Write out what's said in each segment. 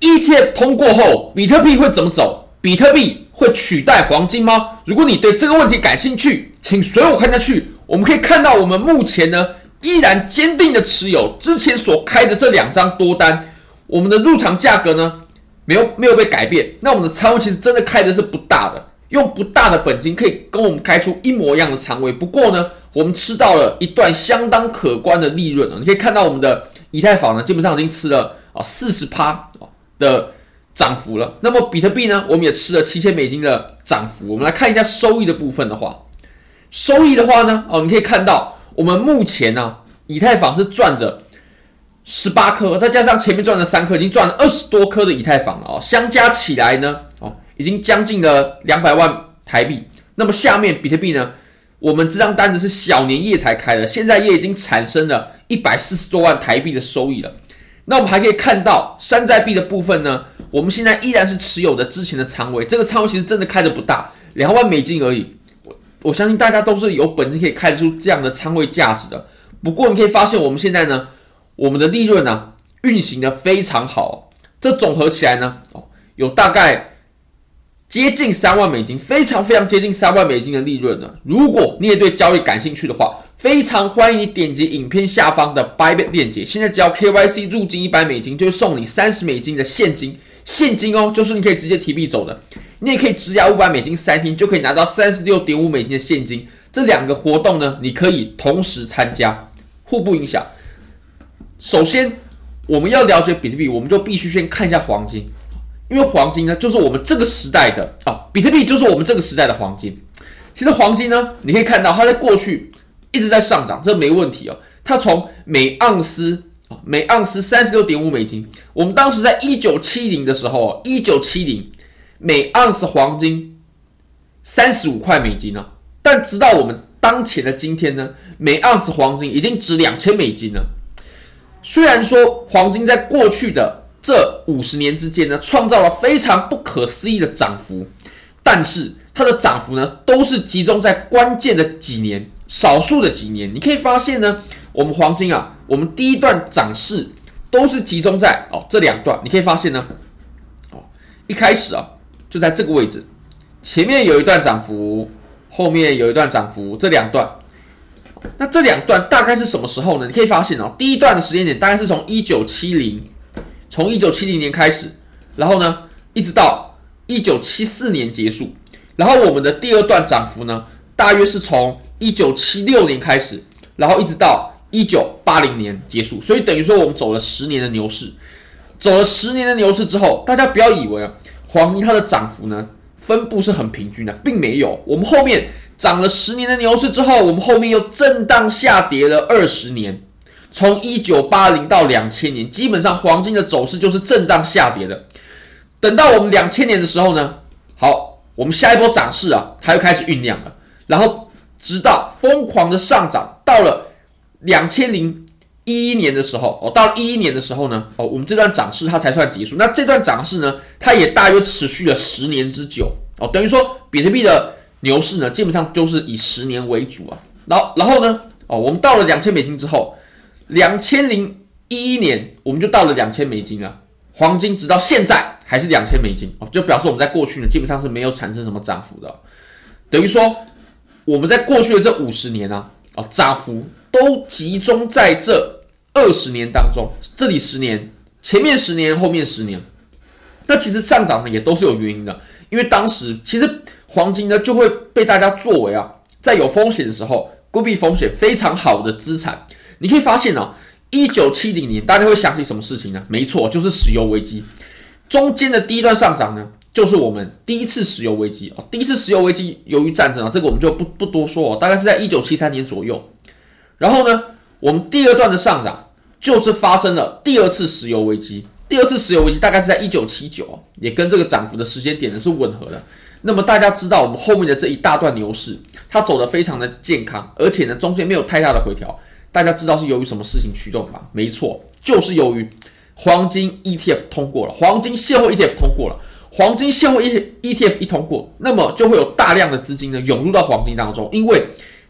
ETF 通过后，比特币会怎么走？比特币会取代黄金吗？如果你对这个问题感兴趣，请随我看下去。我们可以看到，我们目前呢依然坚定的持有之前所开的这两张多单，我们的入场价格呢没有没有被改变。那我们的仓位其实真的开的是不大的，用不大的本金可以跟我们开出一模一样的仓位。不过呢，我们吃到了一段相当可观的利润啊！你可以看到我们的以太坊呢，基本上已经吃了啊四十趴啊的涨幅了。那么比特币呢，我们也吃了七千美金的涨幅。我们来看一下收益的部分的话，收益的话呢，哦，你可以看到我们目前呢，以太坊是赚着十八颗，再加上前面赚了三颗，已经赚了二十多颗的以太坊了哦。相加起来呢，哦，已经将近了两百万台币。那么下面比特币呢，我们这张单子是小年夜才开的，现在也已经产生了一百四十多万台币的收益了。那我们还可以看到山寨币的部分呢，我们现在依然是持有的之前的仓位，这个仓位其实真的开的不大，两万美金而已。我我相信大家都是有本事可以开出这样的仓位价值的。不过你可以发现，我们现在呢，我们的利润呢、运行的非常好，这总合起来呢，有大概接近三万美金，非常非常接近三万美金的利润呢。如果你也对交易感兴趣的话，非常欢迎你点击影片下方的 Buybit 链接，现在只要 KYC 入金一百美金，就会送你三十美金的现金，现金哦，就是你可以直接提币走的。你也可以质押五百美金三天，就可以拿到三十六点五美金的现金。这两个活动呢，你可以同时参加，互不影响。首先，我们要了解比特币，我们就必须先看一下黄金，因为黄金呢，就是我们这个时代的啊，比特币就是我们这个时代的黄金。其实黄金呢，你可以看到它在过去。一直在上涨，这没问题哦。它从每盎司啊，每盎司三十六点五美金。我们当时在一九七零的时候，一九七零每盎司黄金三十五块美金呢。但直到我们当前的今天呢，每盎司黄金已经值两千美金了。虽然说黄金在过去的这五十年之间呢，创造了非常不可思议的涨幅，但是它的涨幅呢，都是集中在关键的几年。少数的几年，你可以发现呢，我们黄金啊，我们第一段涨势都是集中在哦这两段，你可以发现呢，哦一开始啊就在这个位置，前面有一段涨幅，后面有一段涨幅，这两段，那这两段大概是什么时候呢？你可以发现哦，第一段的时间点大概是从一九七零，从一九七零年开始，然后呢一直到一九七四年结束，然后我们的第二段涨幅呢，大约是从一九七六年开始，然后一直到一九八零年结束，所以等于说我们走了十年的牛市。走了十年的牛市之后，大家不要以为啊，黄金它的涨幅呢分布是很平均的，并没有。我们后面涨了十年的牛市之后，我们后面又震荡下跌了二十年，从一九八零到两千年，基本上黄金的走势就是震荡下跌的。等到我们两千年的时候呢，好，我们下一波涨势啊，它又开始酝酿了，然后。直到疯狂的上涨，到了两千零一一年的时候，哦，到一一年的时候呢，哦，我们这段涨势它才算结束。那这段涨势呢，它也大约持续了十年之久，哦，等于说比特币的牛市呢，基本上就是以十年为主啊。然后，然后呢，哦，我们到了两千美金之后，两千零一一年我们就到了两千美金了，黄金直到现在还是两千美金，哦，就表示我们在过去呢，基本上是没有产生什么涨幅的，等于说。我们在过去的这五十年啊，啊，涨幅都集中在这二十年当中，这里十年，前面十年，后面十年，那其实上涨呢也都是有原因的，因为当时其实黄金呢就会被大家作为啊，在有风险的时候规避风险非常好的资产。你可以发现啊，一九七零年大家会想起什么事情呢？没错，就是石油危机，中间的第一段上涨呢。就是我们第一次石油危机啊，第一次石油危机由于战争啊，这个我们就不不多说哦，大概是在一九七三年左右。然后呢，我们第二段的上涨就是发生了第二次石油危机，第二次石油危机大概是在一九七九，也跟这个涨幅的时间点呢是吻合的。那么大家知道我们后面的这一大段牛市，它走得非常的健康，而且呢中间没有太大的回调。大家知道是由于什么事情驱动吧？没错，就是由于黄金 ETF 通过了，黄金现货 ETF 通过了。黄金现货 E ETF 一通过，那么就会有大量的资金呢涌入到黄金当中，因为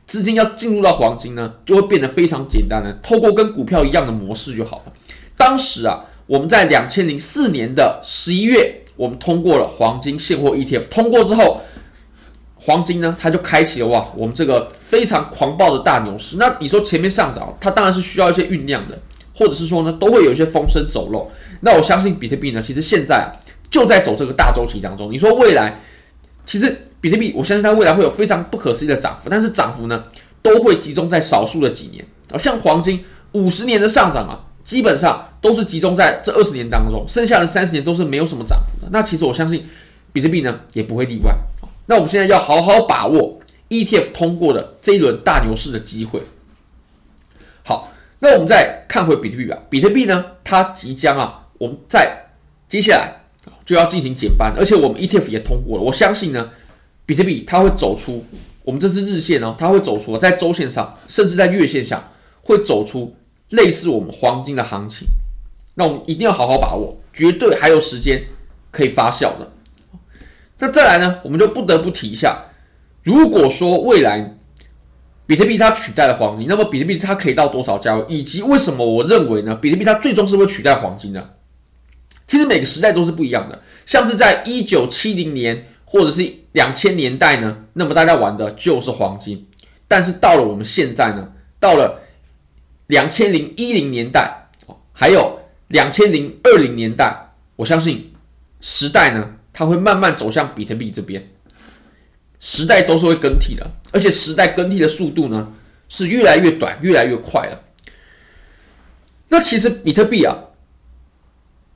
资金要进入到黄金呢，就会变得非常简单了，透过跟股票一样的模式就好了。当时啊，我们在两千零四年的十一月，我们通过了黄金现货 ETF，通过之后，黄金呢，它就开启了哇，我们这个非常狂暴的大牛市。那你说前面上涨，它当然是需要一些酝酿的，或者是说呢，都会有一些风声走漏。那我相信比特币呢，其实现在啊，就在走这个大周期当中。你说未来，其实比特币，我相信它未来会有非常不可思议的涨幅，但是涨幅呢，都会集中在少数的几年啊，像黄金五十年的上涨啊。基本上都是集中在这二十年当中，剩下的三十年都是没有什么涨幅的。那其实我相信，比特币呢也不会例外。那我们现在要好好把握 ETF 通过的这一轮大牛市的机会。好，那我们再看回比特币吧。比特币呢，它即将啊，我们在接下来就要进行减半，而且我们 ETF 也通过了。我相信呢，比特币它会走出我们这支日线哦，它会走出在周线上，甚至在月线上会走出。类似我们黄金的行情，那我们一定要好好把握，绝对还有时间可以发酵的。那再来呢，我们就不得不提一下，如果说未来比特币它取代了黄金，那么比特币它可以到多少价位，以及为什么我认为呢？比特币它最终是会取代黄金的？其实每个时代都是不一样的，像是在一九七零年或者是两千年代呢，那么大家玩的就是黄金，但是到了我们现在呢，到了。两千零一零年代，还有两千零二零年代，我相信时代呢，它会慢慢走向比特币这边。时代都是会更替的，而且时代更替的速度呢，是越来越短，越来越快了。那其实比特币啊，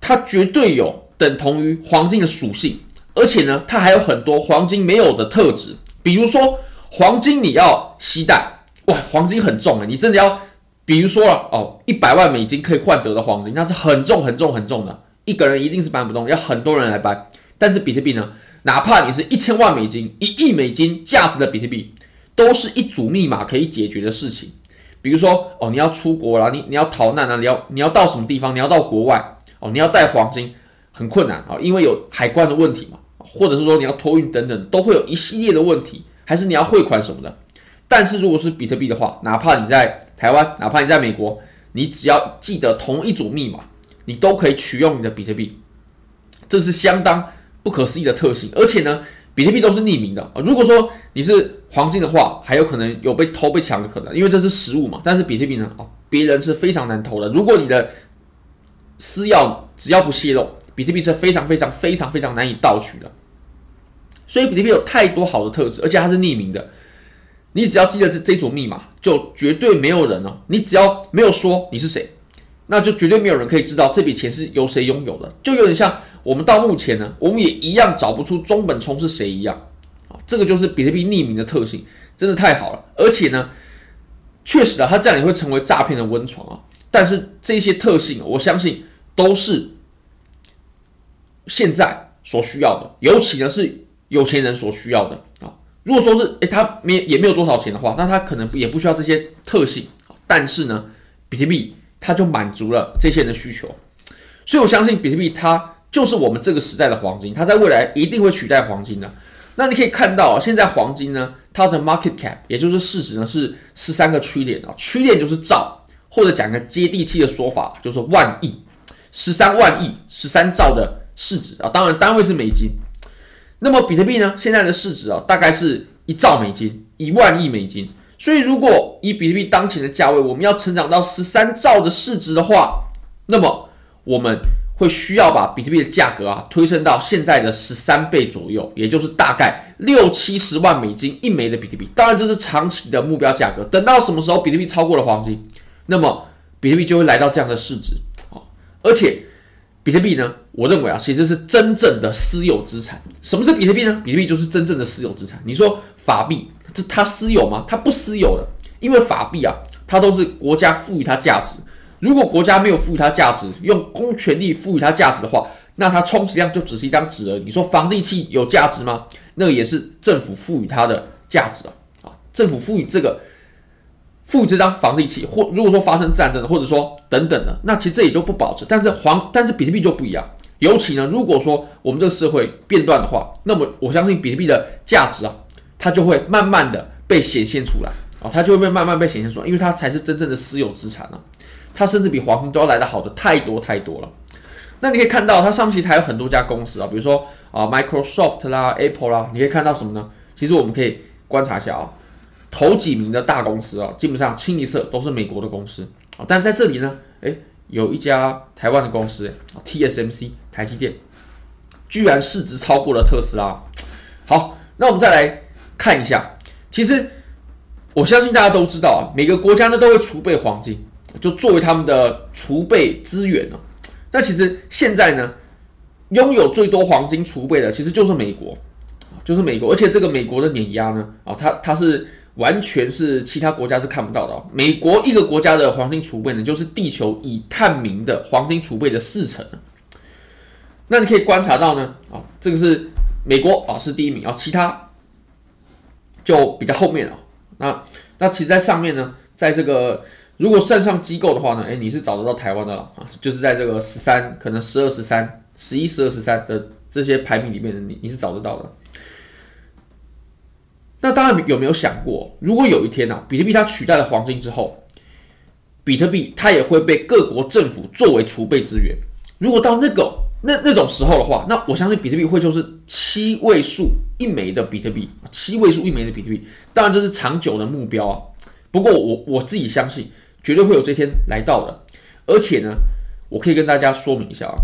它绝对有等同于黄金的属性，而且呢，它还有很多黄金没有的特质，比如说黄金你要携带，哇，黄金很重啊，你真的要。比如说了哦，一百万美金可以换得的黄金，那是很重很重很重的，一个人一定是搬不动，要很多人来搬。但是比特币呢，哪怕你是一千万美金、一亿美金价值的比特币，都是一组密码可以解决的事情。比如说哦，你要出国了，你你要逃难啊，你要你要到什么地方？你要到国外哦，你要带黄金很困难啊，因为有海关的问题嘛，或者是说你要托运等等，都会有一系列的问题，还是你要汇款什么的。但是如果是比特币的话，哪怕你在台湾，哪怕你在美国，你只要记得同一组密码，你都可以取用你的比特币，这是相当不可思议的特性。而且呢，比特币都是匿名的啊。如果说你是黄金的话，还有可能有被偷被抢的可能，因为这是实物嘛。但是比特币呢，哦，别人是非常难偷的。如果你的私钥只要不泄露，比特币是非常非常非常非常难以盗取的。所以比特币有太多好的特质，而且它是匿名的。你只要记得这这组密码，就绝对没有人哦。你只要没有说你是谁，那就绝对没有人可以知道这笔钱是由谁拥有的。就有点像我们到目前呢，我们也一样找不出中本聪是谁一样啊。这个就是比特币匿名的特性，真的太好了。而且呢，确实啊，它这样也会成为诈骗的温床啊。但是这些特性，我相信都是现在所需要的，尤其呢是有钱人所需要的啊。如果说是诶，他没也没有多少钱的话，那他可能也不需要这些特性。但是呢，比特币它就满足了这些人的需求，所以我相信比特币它就是我们这个时代的黄金，它在未来一定会取代黄金的。那你可以看到啊，现在黄金呢，它的 market cap 也就是市值呢是十三个区点啊区点就是兆，或者讲个接地气的说法，就是万亿，十三万亿，十三兆的市值啊，当然单位是美金。那么比特币呢？现在的市值啊，大概是一兆美金，一万亿美金。所以如果以比特币当前的价位，我们要成长到十三兆的市值的话，那么我们会需要把比特币的价格啊推升到现在的十三倍左右，也就是大概六七十万美金一枚的比特币。当然这是长期的目标价格。等到什么时候比特币超过了黄金，那么比特币就会来到这样的市值，而且。比特币呢？我认为啊，其实是真正的私有资产。什么是比特币呢？比特币就是真正的私有资产。你说法币，这它私有吗？它不私有的，因为法币啊，它都是国家赋予它价值。如果国家没有赋予它价值，用公权力赋予它价值的话，那它充其量就只是一张纸而已。你说房地契有价值吗？那也是政府赋予它的价值啊！啊，政府赋予这个。付这张房地契，或如果说发生战争，或者说等等的，那其实这也就不保值。但是黄，但是比特币就不一样。尤其呢，如果说我们这个社会变乱的话，那么我相信比特币的价值啊，它就会慢慢的被显现出来啊，它就会被慢慢被显现出来，因为它才是真正的私有资产啊，它甚至比黄金都要来得好的太多太多了。那你可以看到它上面其实还有很多家公司啊，比如说啊 Microsoft 啦、Apple 啦，你可以看到什么呢？其实我们可以观察一下啊，头几名的大公司啊，基本上清一色都是美国的公司啊。但在这里呢，诶，有一家台湾的公司，TSMC 台积电，居然市值超过了特斯拉。好，那我们再来看一下，其实我相信大家都知道啊，每个国家呢都会储备黄金，就作为他们的储备资源呢。那其实现在呢，拥有最多黄金储备的其实就是美国，就是美国，而且这个美国的碾压呢，啊，它它是完全是其他国家是看不到的。美国一个国家的黄金储备呢，就是地球已探明的黄金储备的四成。那你可以观察到呢，啊，这个是美国啊是第一名啊，其他就比较后面了。那那其实在上面呢，在这个。如果算上机构的话呢，诶，你是找得到台湾的啊，就是在这个十三、可能十二、十三、十一、十二、十三的这些排名里面的你，你是找得到的。那当然有没有想过，如果有一天啊，比特币它取代了黄金之后，比特币它也会被各国政府作为储备资源。如果到那个那那种时候的话，那我相信比特币会就是七位数一枚的比特币，七位数一枚的比特币，当然这是长久的目标啊。不过我我自己相信。绝对会有这天来到的，而且呢，我可以跟大家说明一下啊。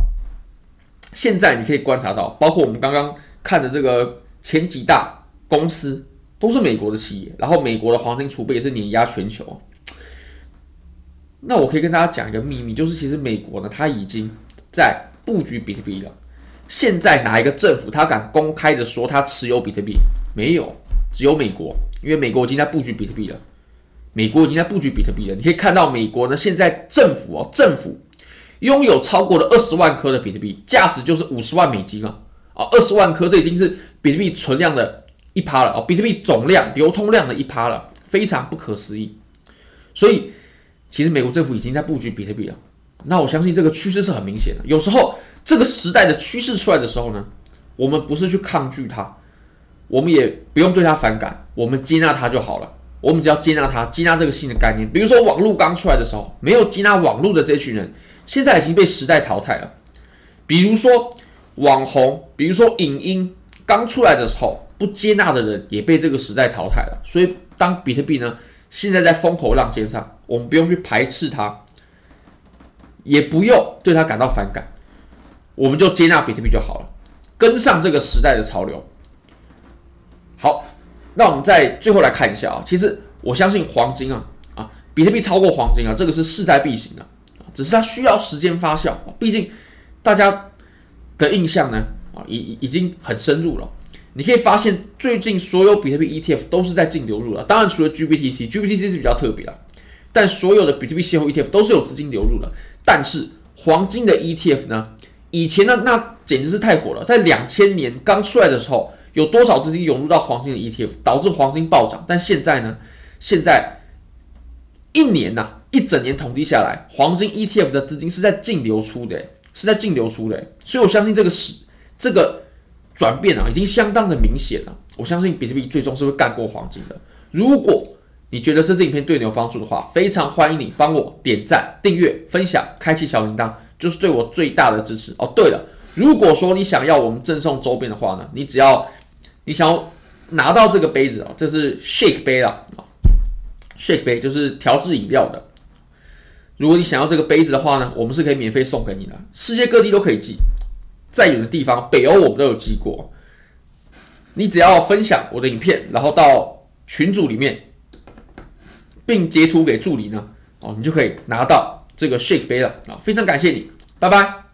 现在你可以观察到，包括我们刚刚看的这个前几大公司都是美国的企业，然后美国的黄金储备也是碾压全球。那我可以跟大家讲一个秘密，就是其实美国呢，它已经在布局比特币了。现在哪一个政府他敢公开的说他持有比特币？没有，只有美国，因为美国已经在布局比特币了。美国已经在布局比特币了。你可以看到，美国呢现在政府哦，政府拥有超过了二十万颗的比特币，价值就是五十万美金啊！啊，二十万颗，这已经是比特币存量的一趴了哦，比特币总量、流通量的一趴了，非常不可思议。所以，其实美国政府已经在布局比特币了。那我相信这个趋势是很明显的。有时候这个时代的趋势出来的时候呢，我们不是去抗拒它，我们也不用对它反感，我们接纳它就好了。我们只要接纳它，接纳这个新的概念。比如说网络刚出来的时候，没有接纳网络的这群人，现在已经被时代淘汰了。比如说网红，比如说影音刚出来的时候，不接纳的人也被这个时代淘汰了。所以，当比特币呢，现在在风口浪尖上，我们不用去排斥它，也不用对它感到反感，我们就接纳比特币就好了，跟上这个时代的潮流。好。那我们再最后来看一下啊，其实我相信黄金啊啊，比特币超过黄金啊，这个是势在必行的，只是它需要时间发酵。毕竟大家的印象呢啊，已已经很深入了。你可以发现最近所有比特币 ETF 都是在净流入了，当然除了 GBTC，GBTC 是比较特别的，但所有的比特币现货 ETF 都是有资金流入的。但是黄金的 ETF 呢，以前呢那简直是太火了，在两千年刚出来的时候。有多少资金涌入到黄金的 ETF，导致黄金暴涨？但现在呢？现在一年呐、一整年统计下来，黄金 ETF 的资金是在净流出的，是在净流出的。所以我相信这个是这个转变啊，已经相当的明显了。我相信比特币最终是会干过黄金的。如果你觉得这支影片对你有帮助的话，非常欢迎你帮我点赞、订阅、分享、开启小铃铛，就是对我最大的支持哦。对了，如果说你想要我们赠送周边的话呢，你只要你想要拿到这个杯子啊，这是 shake 杯啊，shake 杯就是调制饮料的。如果你想要这个杯子的话呢，我们是可以免费送给你的，世界各地都可以寄，再远的地方，北欧我们都有寄过。你只要分享我的影片，然后到群组里面，并截图给助理呢，哦，你就可以拿到这个 shake 杯了啊！非常感谢你，拜拜。